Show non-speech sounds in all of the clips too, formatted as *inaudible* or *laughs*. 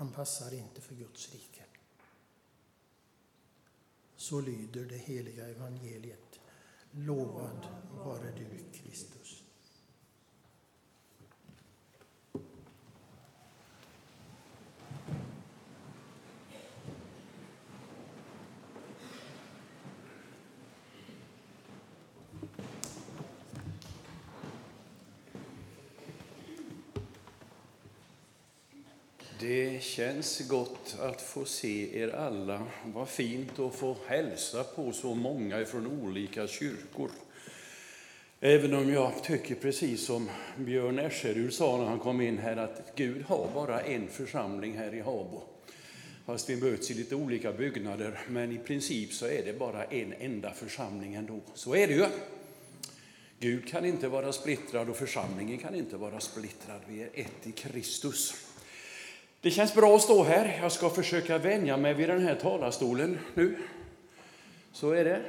Han passar inte för Guds rike. Så lyder det heliga evangeliet. Lovad vare du, Kristus. Det känns gott att få se er alla. Vad fint att få hälsa på så många från olika kyrkor. Även om jag tycker precis som Björn Escherud sa när han kom in här att Gud har bara en församling här i Habo. Fast vi möts i lite olika byggnader, men i princip så är det bara en enda församling ändå. Så är det ju. Gud kan inte vara splittrad och församlingen kan inte vara splittrad. Vi är ett i Kristus. Det känns bra att stå här. Jag ska försöka vänja mig vid den här talarstolen nu. Så är det.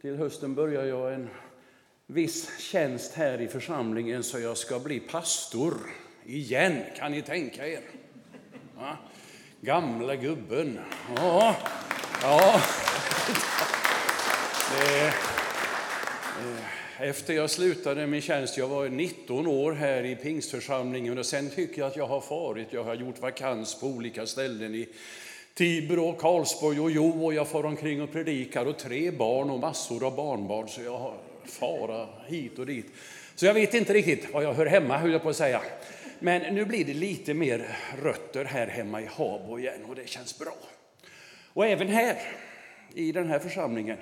Till hösten börjar jag en viss tjänst här i församlingen så jag ska bli pastor igen. Kan ni tänka er? Ja. Gamla gubben. Ja. ja. *laughs* Det, efter jag slutade min tjänst, jag var 19 år här i pingstförsamlingen och sen tycker jag att jag har farit, jag har gjort vakans på olika ställen i Tibro, Karlsborg och Jo och jag far omkring och predikar och tre barn och massor av barnbarn så jag har fara hit och dit. Så jag vet inte riktigt var jag hör hemma, höll jag på att säga. Men nu blir det lite mer rötter här hemma i Habo igen och det känns bra. Och även här, i den här församlingen,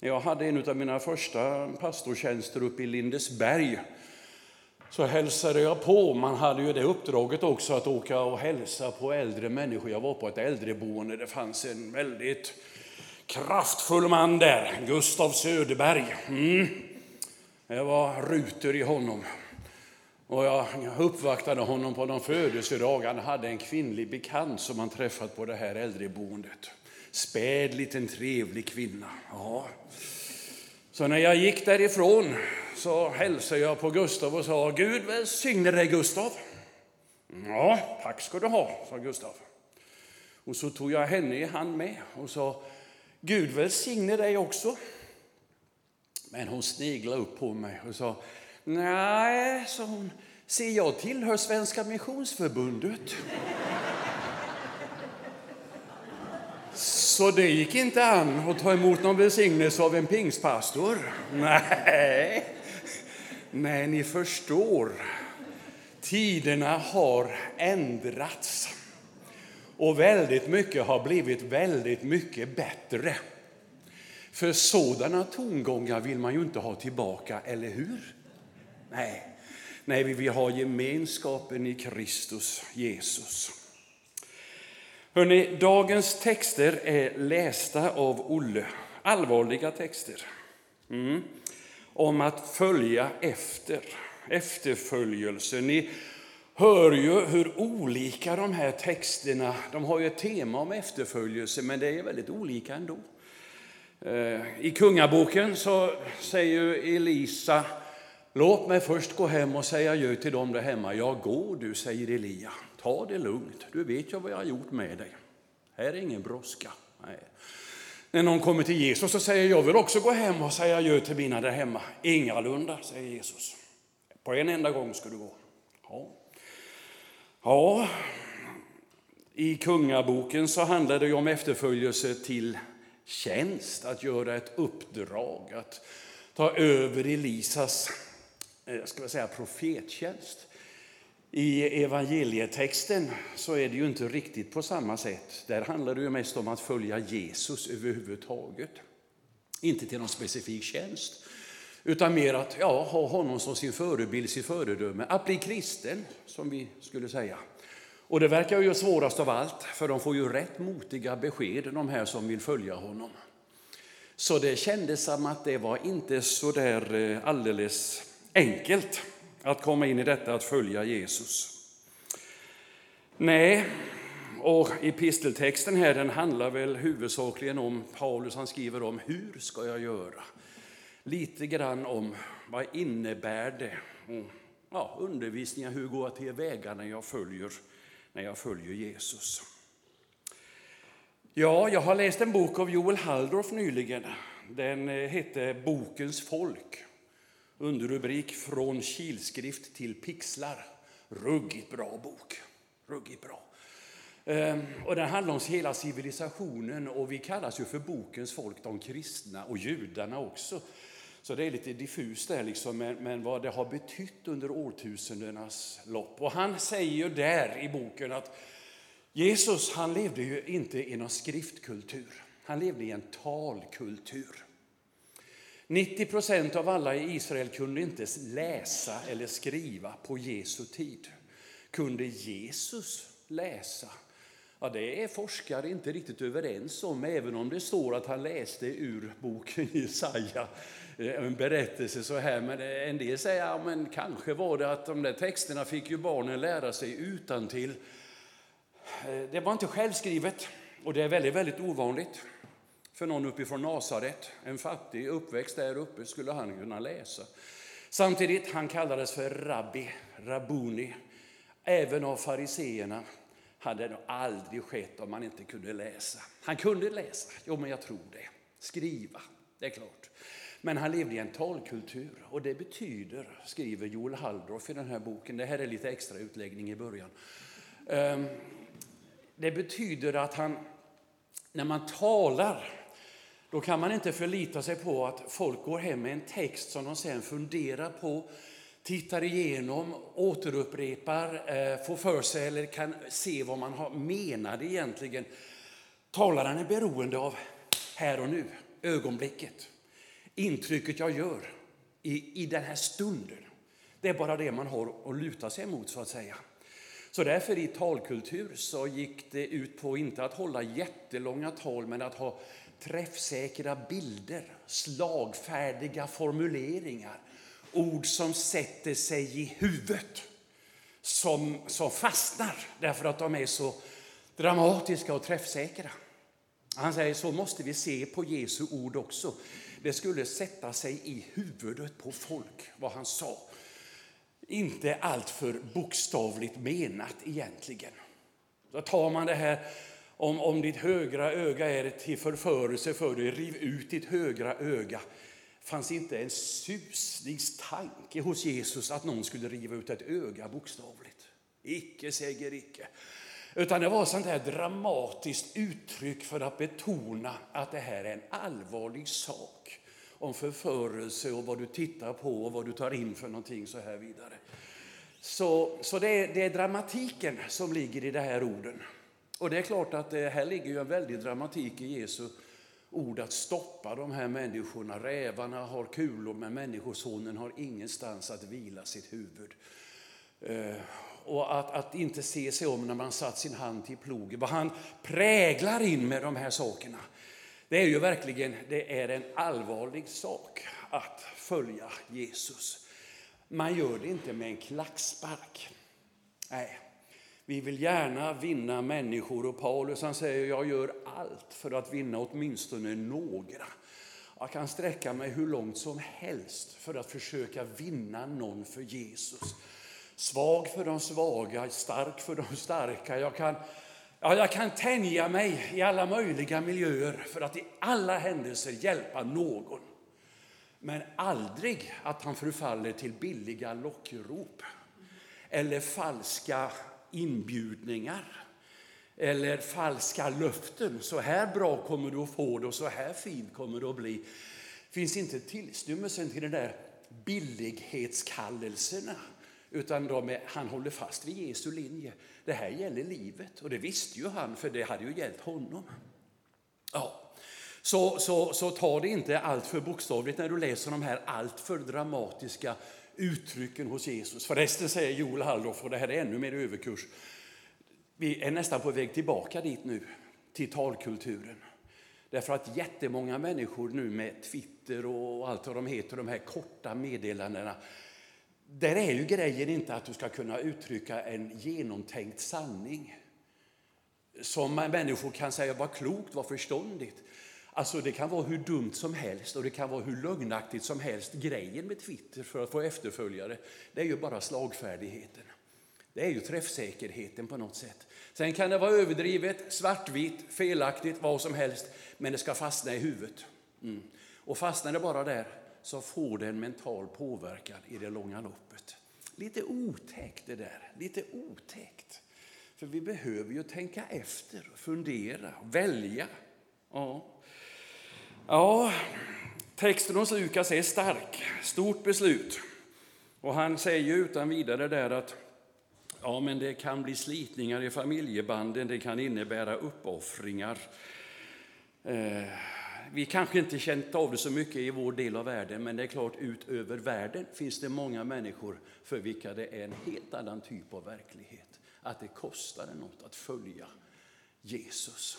jag hade en av mina första pastortjänster uppe i Lindesberg. Så hälsade jag på. Man hade ju det uppdraget också att åka och hälsa på äldre människor. Jag var på ett äldreboende. Det fanns en väldigt kraftfull man där, Gustav Söderberg. Mm. Det var ruter i honom. Och jag uppvaktade honom på någon födelsedag. Han hade en kvinnlig bekant som han träffat på det här äldreboendet. Späd, liten trevlig kvinna. Ja. Så när jag gick därifrån så hälsade jag på Gustav och sa Gud välsigne dig Gustav. Ja, tack ska du ha, sa Gustav. Och så tog jag henne i hand med och sa Gud välsigne dig också. Men hon sneglade upp på mig och sa Nej, sa hon, se jag tillhör Svenska Missionsförbundet. Så det gick inte an att ta emot någon välsignelse av en pingstpastor? *laughs* Nej, nej ni förstår. Tiderna har ändrats. Och väldigt mycket har blivit väldigt mycket bättre. För sådana tongångar vill man ju inte ha tillbaka, eller hur? Nej, nej vi vill ha gemenskapen i Kristus Jesus. Hörrni, dagens texter är lästa av Olle. Allvarliga texter. Mm. Om att följa efter, efterföljelse. Ni hör ju hur olika de här texterna, de har ju ett tema om efterföljelse, men det är väldigt olika ändå. Eh, I Kungaboken så säger Elisa, låt mig först gå hem och säga adjö till dem där hemma. Ja, gå du, säger Elia. Ta det lugnt, du vet ju vad jag har gjort med dig. Här är ingen brådska. Nej. När någon kommer till Jesus och säger jag vill också gå hem och säga adjö till mina där hemma. Ingalunda, säger Jesus. På en enda gång ska du gå. Ja. ja, i Kungaboken så handlar det om efterföljelse till tjänst, att göra ett uppdrag, att ta över Elisas eh, ska jag säga, profettjänst. I evangelietexten så är det ju inte riktigt på samma sätt. Där handlar det ju mest om att följa Jesus överhuvudtaget. Inte till någon specifik tjänst, utan mer att ja, ha honom som sin förebild, sitt föredöme. Att bli kristen, som vi skulle säga. Och det verkar ju svårast av allt, för de får ju rätt motiga besked, de här som vill följa honom. Så det kändes som att det var inte så där eh, alldeles enkelt att komma in i detta att följa Jesus. Nej, och episteltexten här den handlar väl huvudsakligen om Paulus, han skriver om hur ska jag göra? Lite grann om vad innebär det? Ja, undervisningen, hur går jag till väga när jag följer när jag följer Jesus. Ja, jag har läst en bok av Joel Halldorf nyligen. Den eh, hette Bokens folk. Underrubrik Från kilskrift till pixlar. Ruggigt bra bok. Ruggigt bra. Ehm, och den handlar om hela civilisationen och vi kallas ju för bokens folk, de kristna och judarna också. Så det är lite diffust där, liksom, men, men vad det har betytt under årtusendenas lopp. Och han säger ju där i boken att Jesus han levde ju inte i någon skriftkultur, han levde i en talkultur. 90 procent av alla i Israel kunde inte läsa eller skriva på Jesu tid. Kunde Jesus läsa? Ja, det är forskare inte riktigt överens om, även om det står att han läste ur boken *laughs* Jesaja, eh, en berättelse så här. Men eh, en del säger, ja, men kanske var det att de där texterna fick ju barnen lära sig utan till. Eh, det var inte självskrivet och det är väldigt, väldigt ovanligt för någon uppifrån Nasaret. En fattig uppväxt där uppe skulle han kunna läsa. Samtidigt, han kallades för rabbi, rabuni, även av fariseerna hade nog aldrig skett om man inte kunde läsa. Han kunde läsa, jo men jag tror det. Skriva, det är klart. Men han levde i en talkultur och det betyder, skriver Joel Halldorf i den här boken, det här är lite extra utläggning i början. Ehm, det betyder att han, när man talar, då kan man inte förlita sig på att folk går hem med en text som de sen funderar på, tittar igenom, återupprepar, eh, får för sig eller kan se vad man har menade egentligen. Talaren är beroende av här och nu, ögonblicket, intrycket jag gör i, i den här stunden. Det är bara det man har att luta sig mot så att säga. Så därför i talkultur så gick det ut på inte att hålla jättelånga tal men att ha träffsäkra bilder, slagfärdiga formuleringar ord som sätter sig i huvudet, som, som fastnar därför att de är så dramatiska och träffsäkra. Han säger så måste vi se på Jesu ord också. Det skulle sätta sig i huvudet på folk, vad han sa. Inte alltför bokstavligt menat egentligen. Då tar man det här om, om ditt högra öga är till förförelse för dig, riv ut ditt högra öga fanns inte en susningstanke hos Jesus att någon skulle riva ut ett öga bokstavligt. Icke säger icke. Utan det var sånt här dramatiskt uttryck för att betona att det här är en allvarlig sak om förförelse och vad du tittar på och vad du tar in för någonting så här vidare. Så, så det, är, det är dramatiken som ligger i de här orden. Och det är klart att det här ligger ju en väldig dramatik i Jesu ord att stoppa de här människorna. Rävarna har kulor, men Människosonen har ingenstans att vila sitt huvud. Eh, och att, att inte se sig om när man satt sin hand till plogen. Vad han präglar in med de här sakerna, det är ju verkligen det är en allvarlig sak att följa Jesus. Man gör det inte med en klackspark. Nej, vi vill gärna vinna människor och Paulus han säger jag gör allt för att vinna åtminstone några. Jag kan sträcka mig hur långt som helst för att försöka vinna någon för Jesus. Svag för de svaga, stark för de starka. Jag kan, ja, jag kan tänja mig i alla möjliga miljöer för att i alla händelser hjälpa någon. Men aldrig att han förfaller till billiga lockrop eller falska inbjudningar eller falska löften. Så här bra kommer du att få det och så här fint kommer det att bli. finns inte tillstymmelsen till den där billighetskallelserna. Utan de är, han håller fast vid Jesu linje. Det här gäller livet. Och det visste ju han, för det hade ju hjälpt honom. Ja. Så, så, så ta det inte allt för bokstavligt när du läser de här alltför dramatiska uttrycken hos Jesus. Förresten säger Joel Halldorf, och det här är ännu mer överkurs, vi är nästan på väg tillbaka dit nu, till talkulturen. Därför att jättemånga människor nu med Twitter och allt vad de heter, de här korta meddelandena, där är ju grejen inte att du ska kunna uttrycka en genomtänkt sanning som människor kan säga var klokt, var förståndigt. Alltså det kan vara hur dumt som helst och det kan vara hur lögnaktigt som helst. Grejen med Twitter för att få efterföljare, det är ju bara slagfärdigheten. Det är ju träffsäkerheten på något sätt. Sen kan det vara överdrivet, svartvitt, felaktigt, vad som helst, men det ska fastna i huvudet. Mm. Och fastnar det bara där så får det en mental påverkan i det långa loppet. Lite otäckt det där, lite otäckt. För vi behöver ju tänka efter, fundera, välja. Ja ja, texten hos Lukas är stark, stort beslut. Och han säger utan vidare där att ja, men det kan bli slitningar i familjebanden, det kan innebära uppoffringar. Eh, vi kanske inte känt av det så mycket i vår del av världen, men det är klart utöver världen finns det många människor för vilka det är en helt annan typ av verklighet. Att det kostar något att följa Jesus.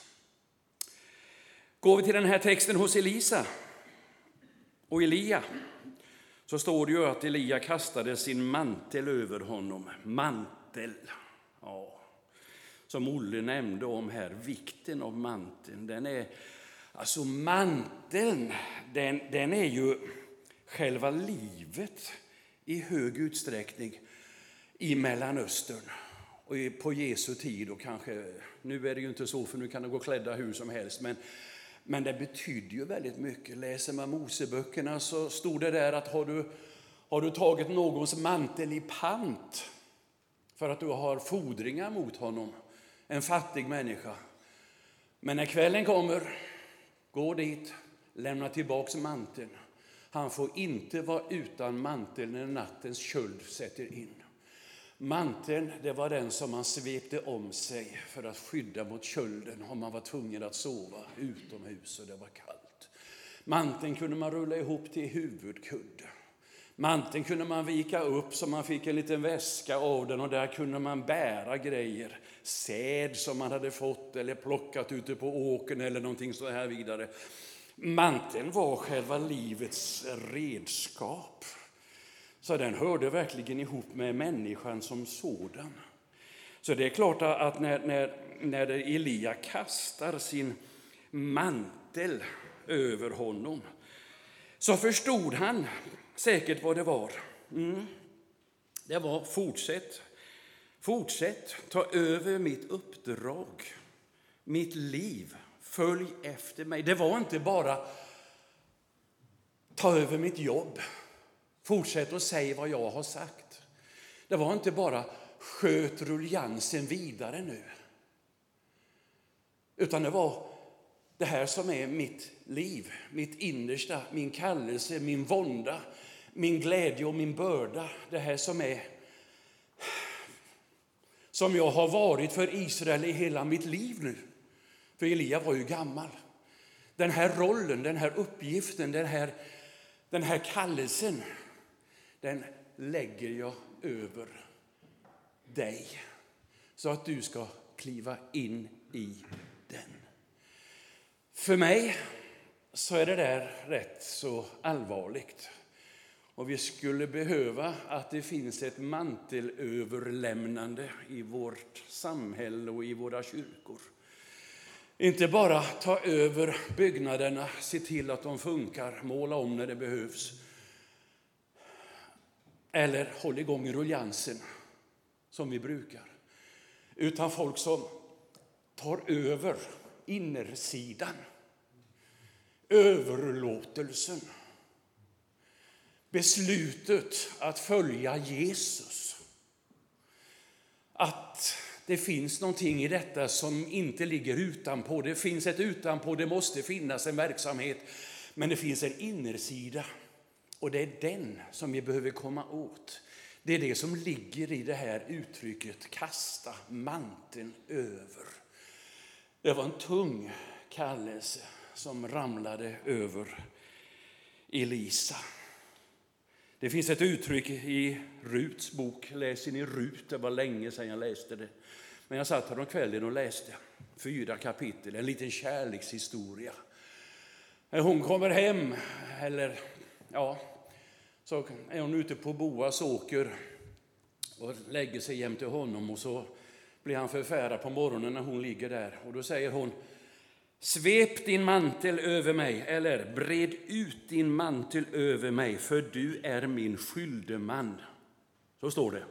Går vi till den här texten hos Elisa och Elia så står det ju att Elia kastade sin mantel över honom. Mantel. Ja. Som Olle nämnde om här, vikten av manteln. Den är, alltså manteln, den, den är ju själva livet i hög utsträckning i Mellanöstern och på Jesu tid och kanske, nu är det ju inte så för nu kan de gå klädda hur som helst, men men det betydde ju väldigt mycket. Läser man Moseböckerna så stod det där att har du, har du tagit någons mantel i pant för att du har fordringar mot honom, en fattig människa. Men när kvällen kommer, gå dit, lämna tillbaks manteln. Han får inte vara utan mantel när nattens köld sätter in. Manteln det var den som man svepte om sig för att skydda mot kölden om man var tvungen att sova utomhus och det var kallt. Manteln kunde man rulla ihop till huvudkudde. Manteln kunde man vika upp så man fick en liten väska av den och där kunde man bära grejer. Säd som man hade fått eller plockat ute på åkern eller någonting så här vidare. Manteln var själva livets redskap. Så den hörde verkligen ihop med människan som sådan. Så det är klart att när, när, när Elia kastar sin mantel över honom så förstod han säkert vad det var. Mm. Det var fortsätt, fortsätt, ta över mitt uppdrag, mitt liv, följ efter mig. Det var inte bara ta över mitt jobb, Fortsätt att säga vad jag har sagt. Det var inte bara sköt ruljansen vidare nu. Utan det var det här som är mitt liv, mitt innersta, min kallelse, min vånda, min glädje och min börda. Det här som är som jag har varit för Israel i hela mitt liv nu. För Elia var ju gammal. Den här rollen, den här uppgiften, den här, den här kallelsen den lägger jag över dig så att du ska kliva in i den. För mig så är det där rätt så allvarligt. Och vi skulle behöva att det finns ett mantelöverlämnande i vårt samhälle och i våra kyrkor. Inte bara ta över byggnaderna, se till att de funkar, måla om när det behövs eller håll igång ruljansen som vi brukar. Utan folk som tar över innersidan. Överlåtelsen. Beslutet att följa Jesus. Att det finns någonting i detta som inte ligger utanpå. Det finns ett utanpå, det måste finnas en verksamhet. Men det finns en innersida och det är den som vi behöver komma åt. Det är det som ligger i det här uttrycket kasta manteln över. Det var en tung kallelse som ramlade över Elisa. Det finns ett uttryck i Ruts bok, läser ni Rut? Det var länge sedan jag läste det. Men jag satt här om kvällen och läste fyra kapitel, en liten kärlekshistoria. När hon kommer hem, eller ja, så är hon ute på Boas åker och lägger sig jämte honom och så blir han förfärad på morgonen när hon ligger där. Och då säger hon, svep din mantel över mig, eller bred ut din mantel över mig, för du är min skyldeman. Så står det.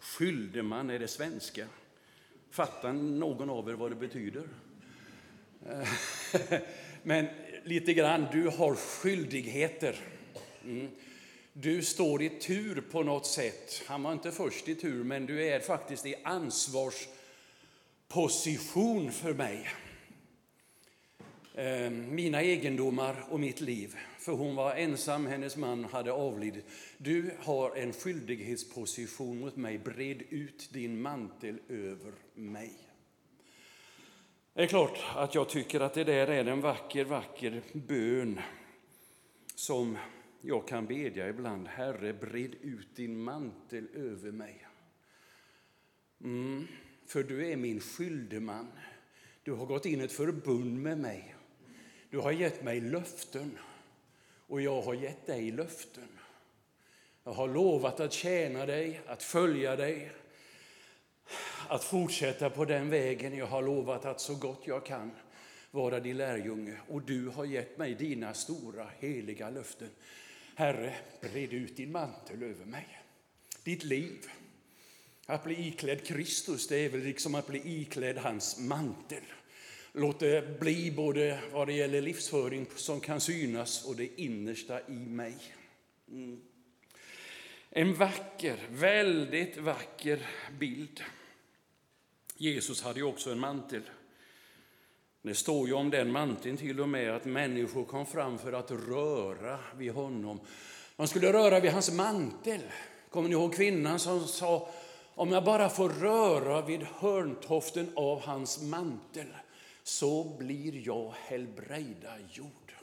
Skyldeman är det svenska. Fattar någon av er vad det betyder? *laughs* Men lite grann, du har skyldigheter. Mm. Du står i tur på något sätt. Han var inte först i tur, men du är faktiskt i ansvarsposition för mig. Ehm, mina egendomar och mitt liv. För hon var ensam, hennes man hade avlidit. Du har en skyldighetsposition mot mig. Bred ut din mantel över mig. Det är klart att jag tycker att det där är en vacker, vacker bön som jag kan bedja ibland. Herre, bred ut din mantel över mig. Mm, för du är min skyldeman. Du har gått in ett förbund med mig. Du har gett mig löften och jag har gett dig löften. Jag har lovat att tjäna dig, att följa dig, att fortsätta på den vägen. Jag har lovat att så gott jag kan vara din lärjunge och du har gett mig dina stora heliga löften. Herre, bred ut din mantel över mig. Ditt liv, att bli iklädd Kristus, det är väl liksom att bli iklädd hans mantel. Låt det bli både vad det gäller livsföring som kan synas och det innersta i mig. Mm. En vacker, väldigt vacker bild. Jesus hade ju också en mantel. Det står ju om den manteln till och med att människor kom fram för att röra vid honom. Man skulle röra vid hans mantel. Kommer ni ihåg kvinnan som sa om jag bara får röra vid hörntoften av hans mantel så blir jag helbrägdagjord.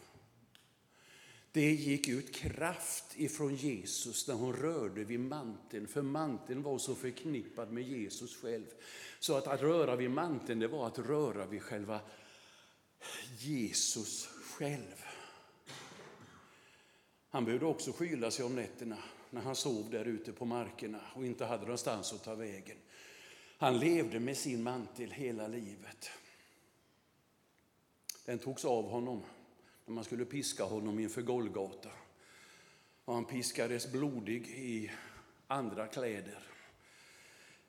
Det gick ut kraft ifrån Jesus när hon rörde vid manteln, för manteln var så förknippad med Jesus själv. Så att, att röra vid manteln, det var att röra vid själva Jesus själv. Han behövde också skyla sig om nätterna när han sov där ute på markerna och inte hade någonstans att ta vägen. Han levde med sin mantel hela livet. Den togs av honom när man skulle piska honom inför Golgata. Och han piskades blodig i andra kläder.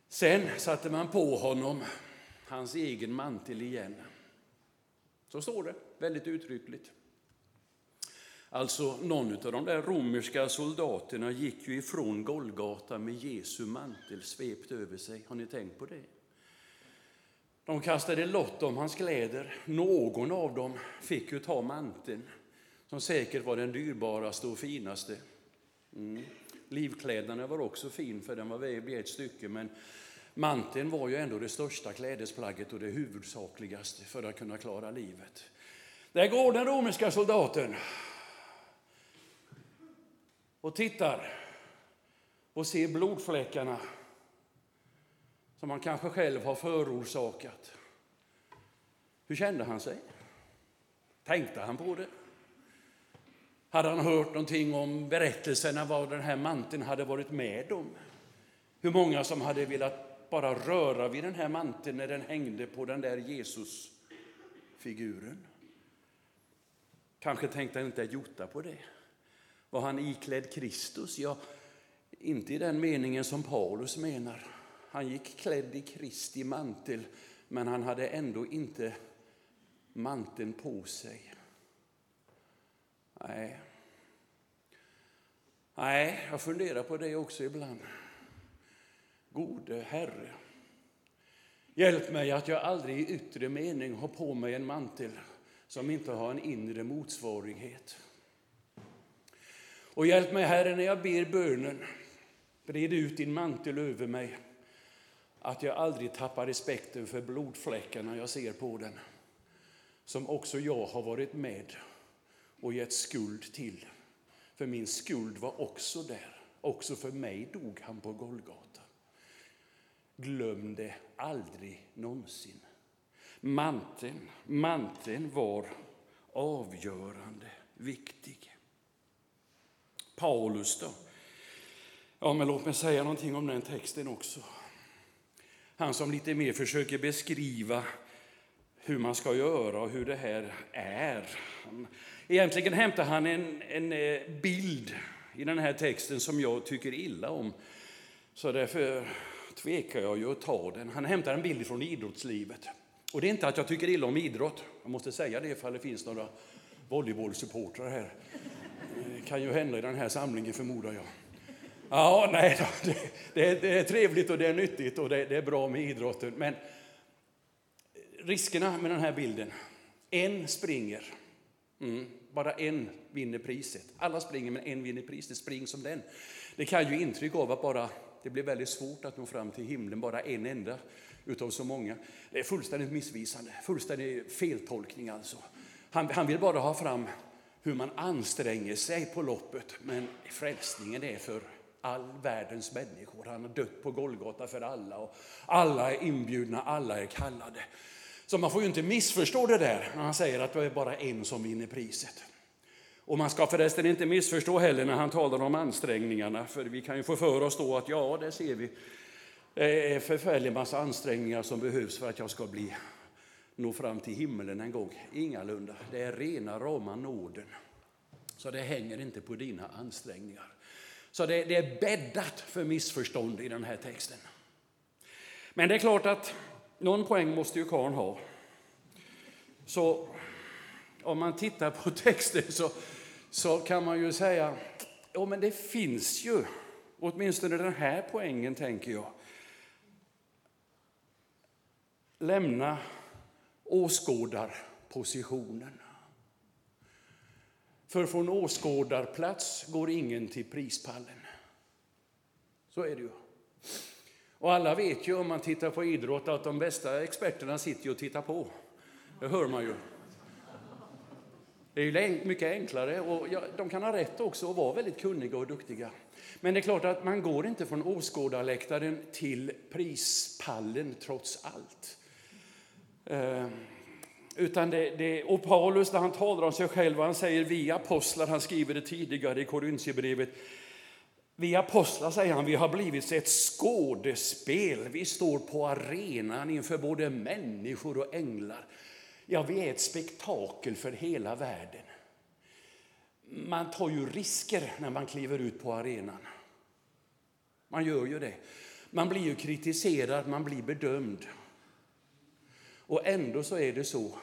Sen satte man på honom hans egen mantel igen. Så står det, väldigt uttryckligt. Alltså, någon av de där romerska soldaterna gick ju ifrån Golgata med Jesu mantel svept över sig. Har ni tänkt på det? De kastade lott om hans kläder. Någon av dem fick ju ta manteln, som säkert var den dyrbaraste och finaste. Mm. Livkläderna var också fin, för den var vävd i ett stycke, men manteln var ju ändå det största klädesplagget och det huvudsakligaste för att kunna klara livet. Där går den romerska soldaten och tittar och ser blodfläckarna som han kanske själv har förorsakat. Hur kände han sig? Tänkte han på det? Hade han hört någonting om berättelserna vad den här manteln hade varit med om? Hur många som hade velat bara röra vid den här manteln när den hängde på den där Jesusfiguren? Kanske tänkte han inte Jota på det. Var han iklädd Kristus? Ja, inte i den meningen som Paulus menar. Han gick klädd i Kristi mantel, men han hade ändå inte manteln på sig. Nej. Nej, jag funderar på det också ibland. Gode Herre, hjälp mig att jag aldrig i yttre mening har på mig en mantel som inte har en inre motsvarighet. Och hjälp mig, Herre, när jag ber bönen, bred ut din mantel över mig att jag aldrig tappar respekten för blodfläckarna jag ser på den. Som också jag har varit med och gett skuld till. För min skuld var också där. Också för mig dog han på Golgata. Glöm det aldrig någonsin. Manteln, manteln var avgörande viktig. Paulus då? Ja, men låt mig säga någonting om den texten också. Han som lite mer försöker beskriva hur man ska göra och hur det här är. Egentligen hämtar han en, en eh, bild i den här texten som jag tycker illa om. Så därför tvekar jag ju att ta den. Han hämtar en bild från idrottslivet. Och det är inte att jag tycker illa om idrott. Jag måste säga det ifall det finns några volleybollsupportrar här. Det kan ju hända i den här samlingen förmodar jag. Ja, nej, det, det, det är trevligt och det är nyttigt och det, det är bra med idrotten. Men riskerna med den här bilden. En springer. Mm, bara en vinner priset. Alla springer men en vinner priset. Spring som den. Det kan ju intryck av att bara det blir väldigt svårt att nå fram till himlen, bara en enda utav så många. Det är fullständigt missvisande, fullständig feltolkning alltså. Han, han vill bara ha fram hur man anstränger sig på loppet, men frälsningen är för all världens människor. Han har dött på Golgata för alla och alla är inbjudna, alla är kallade. Så man får ju inte missförstå det där när han säger att det är bara en som vinner priset. Och man ska förresten inte missförstå heller när han talar om ansträngningarna, för vi kan ju få för oss då att ja, det ser vi, det är förfärlig massa ansträngningar som behövs för att jag ska bli, nå fram till himlen en gång. Ingalunda, det är rena rama nåden. Så det hänger inte på dina ansträngningar. Så det, det är bäddat för missförstånd i den här texten. Men det är klart att någon poäng måste ju karln ha. Så om man tittar på *laughs* texten så så kan man ju säga, ja men det finns ju, åtminstone den här poängen tänker jag. Lämna åskådarpositionen. För från åskådarplats går ingen till prispallen. Så är det ju. Och alla vet ju om man tittar på idrott att de bästa experterna sitter och tittar på. Det hör man ju. Det är mycket enklare och de kan ha rätt också att vara väldigt kunniga och duktiga. Men det är klart att man går inte från åskådarläktaren till prispallen trots allt. Eh, utan det, det, och Paulus, när han talar om sig själv, han säger vi apostlar, han skriver det tidigare i Korintierbrevet, vi apostlar, säger han, vi har blivit ett skådespel. Vi står på arenan inför både människor och änglar. Ja, vi är ett spektakel för hela världen. Man tar ju risker när man kliver ut på arenan. Man gör ju det. Man blir ju kritiserad, man blir bedömd. Och ändå så är det så.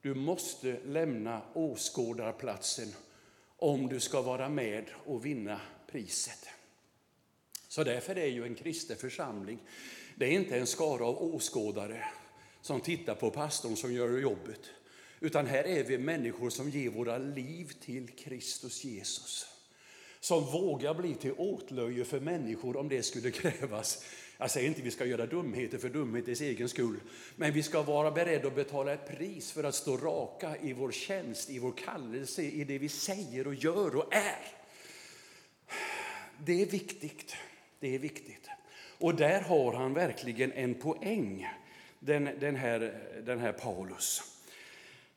Du måste lämna åskådarplatsen om du ska vara med och vinna priset. Så därför är ju en kristen församling, det är inte en skara av åskådare som tittar på pastorn som gör jobbet. Utan här är vi människor som ger våra liv till Kristus Jesus. Som vågar bli till åtlöje för människor om det skulle *laughs* krävas. Jag säger inte att vi ska göra dumheter för dumhetens egen skull. Men vi ska vara beredda att betala ett pris för att stå raka i vår tjänst, i vår kallelse, i det vi säger och gör och är. Det är viktigt. Det är viktigt. Och där har han verkligen en poäng den, den, här, den här Paulus.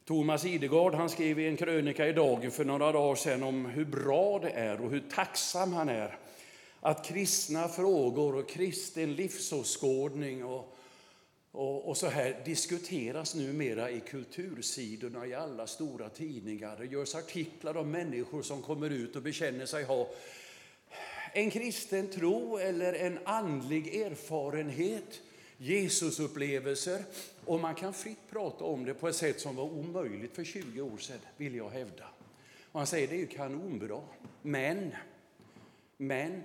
Thomas Idegard han skrev i en krönika i Dagen för några dagar sedan om hur bra det är och hur tacksam han är att kristna frågor och kristen livsåskådning och, och, och, så här diskuteras numera i kultursidorna i alla stora tidningar. Det görs artiklar om människor som kommer ut och bekänner sig ha en kristen tro eller en andlig erfarenhet Jesusupplevelser och man kan fritt prata om det på ett sätt som var omöjligt för 20 år sedan, vill jag hävda. Och han säger det är ju kanonbra, men, men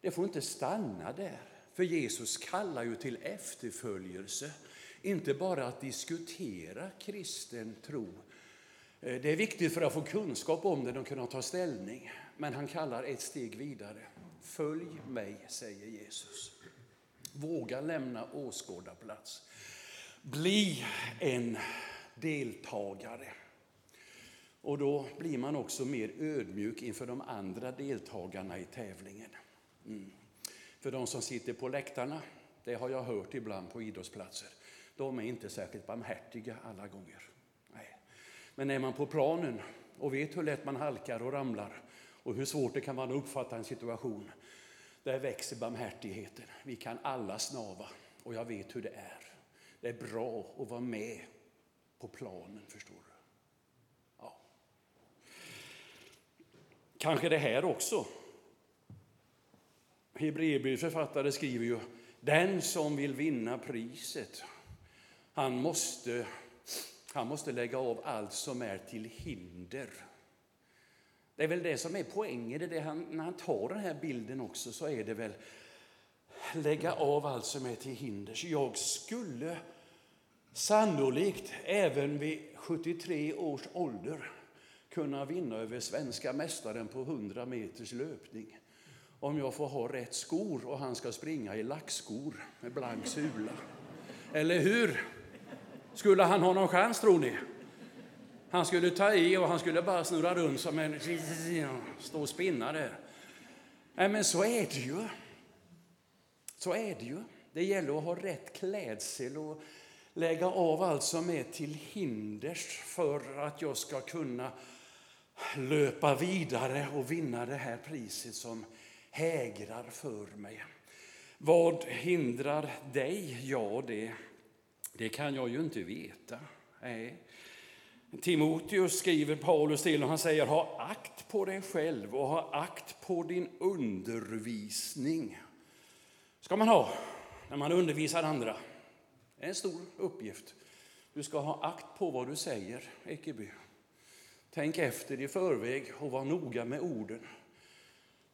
det får inte stanna där. För Jesus kallar ju till efterföljelse, inte bara att diskutera kristen tro. Eh, det är viktigt för att få kunskap om den och kunna ta ställning. Men han kallar ett steg vidare. Följ mig, säger Jesus. Våga lämna åskådarplats. Bli en deltagare. Och då blir man också mer ödmjuk inför de andra deltagarna i tävlingen. Mm. För de som sitter på läktarna, det har jag hört ibland på idrottsplatser, de är inte särskilt barmhärtiga alla gånger. Nej. Men är man på planen och vet hur lätt man halkar och ramlar och hur svårt det kan vara att uppfatta en situation, där växer barmhärtigheten. Vi kan alla snava och jag vet hur det är. Det är bra att vara med på planen, förstår du. Ja. Kanske det här också. Hebreerbrevets författare skriver ju den som vill vinna priset, han måste, han måste lägga av allt som är till hinder. Det är väl det som är poängen. Det han, när han tar den här bilden också så är det väl lägga av allt som är till hinders. Jag skulle sannolikt även vid 73 års ålder kunna vinna över svenska mästaren på 100 meters löpning. Om jag får ha rätt skor och han ska springa i lackskor med blank sula. Eller hur? Skulle han ha någon chans tror ni? Han skulle ta i och han skulle bara snurra runt som en... Stå och spinna där. Nej, men så är det ju. Så är det ju. Det gäller att ha rätt klädsel och lägga av allt som är till hinders för att jag ska kunna löpa vidare och vinna det här priset som hägrar för mig. Vad hindrar dig? Ja, det, det kan jag ju inte veta. Nej. Timoteus skriver Paulus till och han säger ha akt på dig själv och ha akt på din undervisning. ska man ha när man undervisar andra. Det är en stor uppgift. Du ska ha akt på vad du säger, Ekeby. Tänk efter i förväg och var noga med orden.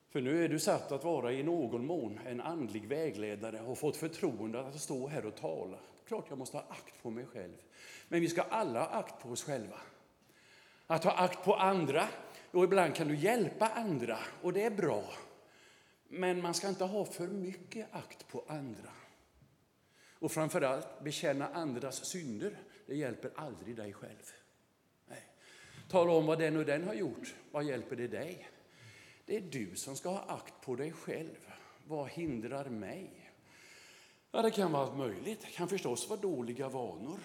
För nu är du satt att vara i någon mån en andlig vägledare och fått förtroende att stå här och tala. Klart jag måste ha akt på mig själv. Men vi ska alla ha akt på oss själva. Att ha akt på andra, och ibland kan du hjälpa andra och det är bra. Men man ska inte ha för mycket akt på andra. Och framförallt bekänna andras synder, det hjälper aldrig dig själv. Nej. Tala om vad den och den har gjort, vad hjälper det dig? Det är du som ska ha akt på dig själv. Vad hindrar mig? Ja, det kan vara allt möjligt. Det kan förstås vara dåliga vanor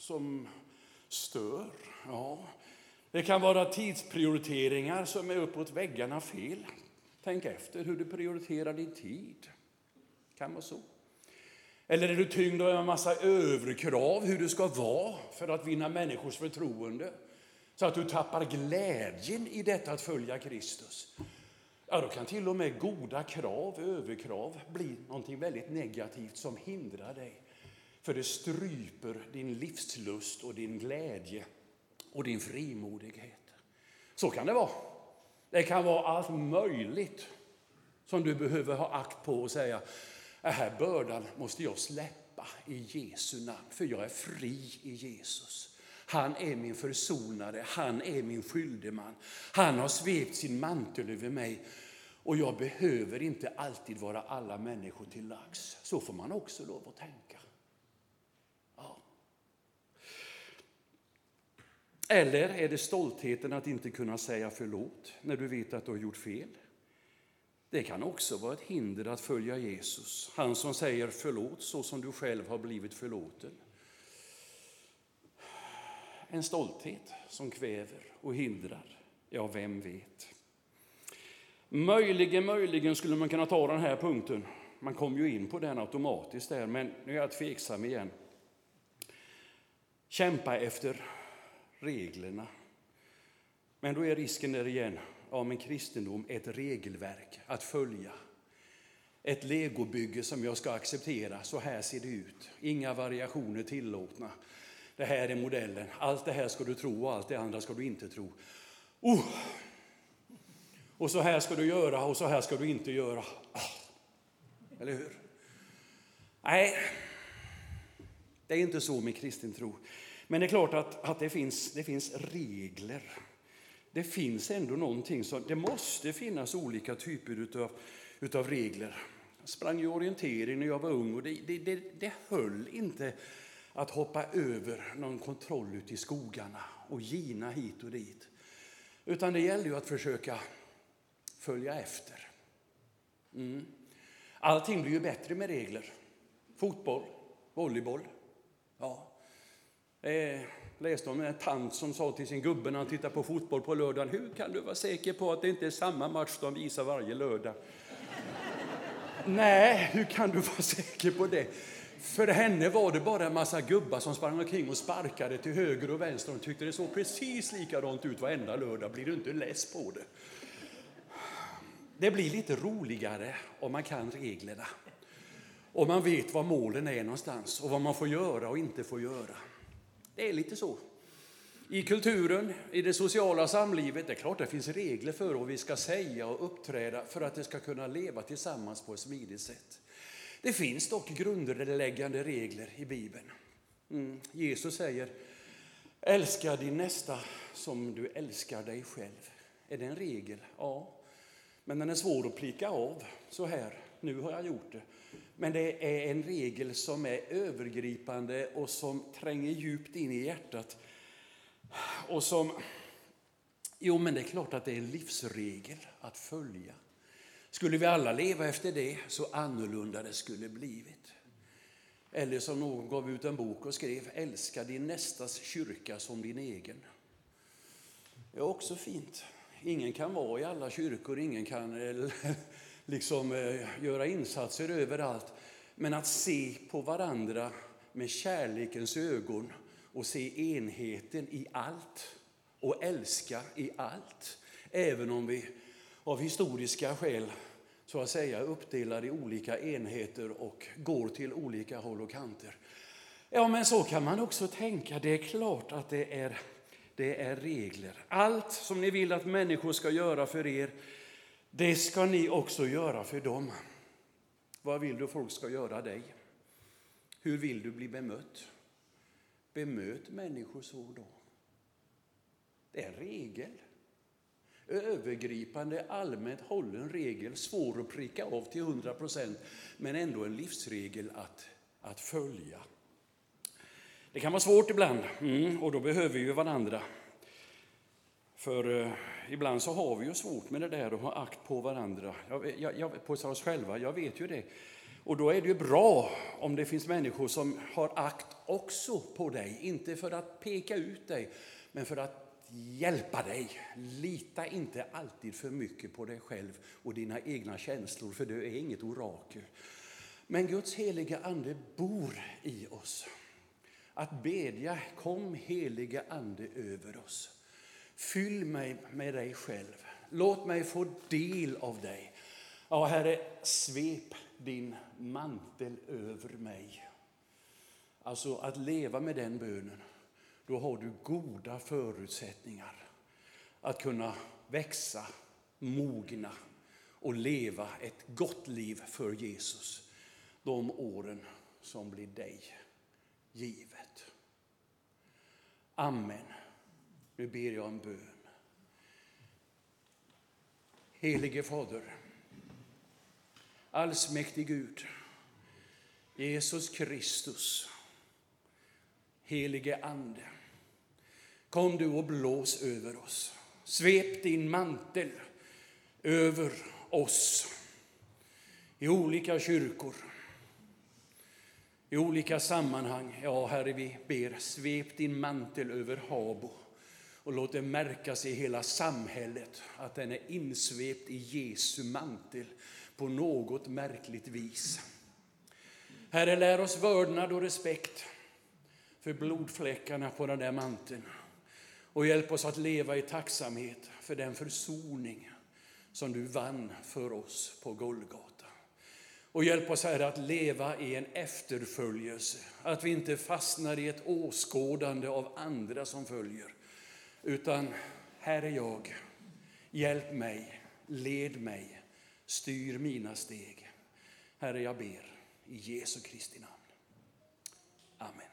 som stör. Ja. Det kan vara tidsprioriteringar som är uppåt väggarna fel. Tänk efter hur du prioriterar din tid. Det kan vara så. Eller är du tyngd av en massa överkrav hur du ska vara för att vinna människors förtroende? Så att du tappar glädjen i detta att följa Kristus. Ja, då kan till och med goda krav, överkrav, bli någonting väldigt negativt som hindrar dig. För det stryper din livslust och din glädje och din frimodighet. Så kan det vara. Det kan vara allt möjligt som du behöver ha akt på och säga, den här bördan måste jag släppa i Jesu namn, för jag är fri i Jesus. Han är min försonare, han är min skyldeman. Han har svept sin mantel över mig och jag behöver inte alltid vara alla människor till lags. Så får man också lov att tänka. Ja. Eller är det stoltheten att inte kunna säga förlåt när du vet att du har gjort fel? Det kan också vara ett hinder att följa Jesus, han som säger förlåt så som du själv har blivit förlåten. En stolthet som kväver och hindrar, ja, vem vet? Möjligen, möjligen skulle man kunna ta den här punkten. Man kom ju in på den automatiskt där, men nu är jag tveksam igen. Kämpa efter reglerna. Men då är risken där igen, ja men kristendom är ett regelverk att följa. Ett legobygge som jag ska acceptera, så här ser det ut. Inga variationer tillåtna. Det här är modellen. Allt det här ska du tro och allt det andra ska du inte tro. Oh! Och så här ska du göra och så här ska du inte göra. Ah! Eller hur? Nej, det är inte så med kristen tro. Men det är klart att, att det, finns, det finns regler. Det finns ändå någonting som, det måste finnas olika typer utav, utav regler. Jag sprang i orientering när jag var ung och det, det, det, det höll inte att hoppa över någon kontroll ute i skogarna och gina hit och dit. Utan det gäller ju att försöka följa efter. Mm. Allting blir ju bättre med regler. Fotboll, volleyboll. Ja. Eh, läste om en tant som sa till sin gubbe när han tittade på fotboll på lördagen. Hur kan du vara säker på att det inte är samma match de visar varje lördag? Nej, hur kan du vara säker på det? För henne var det bara en massa gubbar som sprang omkring och sparkade till höger och vänster. Hon tyckte det såg precis likadant ut varenda lördag. Blir du inte less på det? Det blir lite roligare om man kan reglerna. Om man vet var målen är någonstans och vad man får göra och inte får göra. Det är lite så. I kulturen, i det sociala samlivet, det är klart det finns regler för vad vi ska säga och uppträda för att det ska kunna leva tillsammans på ett smidigt sätt. Det finns dock grundläggande regler i Bibeln. Mm. Jesus säger, älska din nästa som du älskar dig själv. Är det en regel? Ja. Men den är svår att plika av så här, nu har jag gjort det. Men det är en regel som är övergripande och som tränger djupt in i hjärtat. Och som, jo men det är klart att det är en livsregel att följa. Skulle vi alla leva efter det, så annorlunda det skulle blivit. Eller som någon gav ut en bok och skrev, älska din nästas kyrka som din egen. Det är också fint. Ingen kan vara i alla kyrkor, ingen kan liksom eh, göra insatser överallt. Men att se på varandra med kärlekens ögon och se enheten i allt och älska i allt. Även om vi av historiska skäl så att säga uppdelade i olika enheter och går till olika håll och kanter. Ja, men så kan man också tänka. Det är klart att det är, det är regler. Allt som ni vill att människor ska göra för er, det ska ni också göra för dem. Vad vill du folk ska göra dig? Hur vill du bli bemött? Bemöt människor så då. Det är en regel övergripande, allmänt hållen regel, svår att pricka av till 100 procent, men ändå en livsregel att, att följa. Det kan vara svårt ibland, mm, och då behöver vi varandra. För eh, ibland så har vi ju svårt med det där att ha akt på varandra, jag, jag, jag, på oss själva, jag vet ju det. Och då är det ju bra om det finns människor som har akt också på dig, inte för att peka ut dig, men för att hjälpa dig. Lita inte alltid för mycket på dig själv och dina egna känslor, för du är inget orakel. Men Guds heliga Ande bor i oss. Att bedja, kom heliga Ande över oss. Fyll mig med dig själv. Låt mig få del av dig. Ja, Herre, svep din mantel över mig. Alltså att leva med den bönen då har du goda förutsättningar att kunna växa, mogna och leva ett gott liv för Jesus de åren som blir dig givet. Amen. Nu ber jag en bön. Helige Fader, allsmäktig Gud, Jesus Kristus, helige Ande. Kom du och blås över oss. Svep din mantel över oss i olika kyrkor, i olika sammanhang. Ja, Herre, vi ber, svep din mantel över Habo och låt det märkas i hela samhället att den är insvept i Jesu mantel på något märkligt vis. Herre, lär oss vördnad och respekt för blodfläckarna på den där manteln. Och hjälp oss att leva i tacksamhet för den försoning som du vann för oss på Golgata. Och hjälp oss, Herre, att leva i en efterföljelse, att vi inte fastnar i ett åskådande av andra som följer, utan här är jag, hjälp mig, led mig, styr mina steg. Herre, jag ber i Jesu Kristi namn. Amen.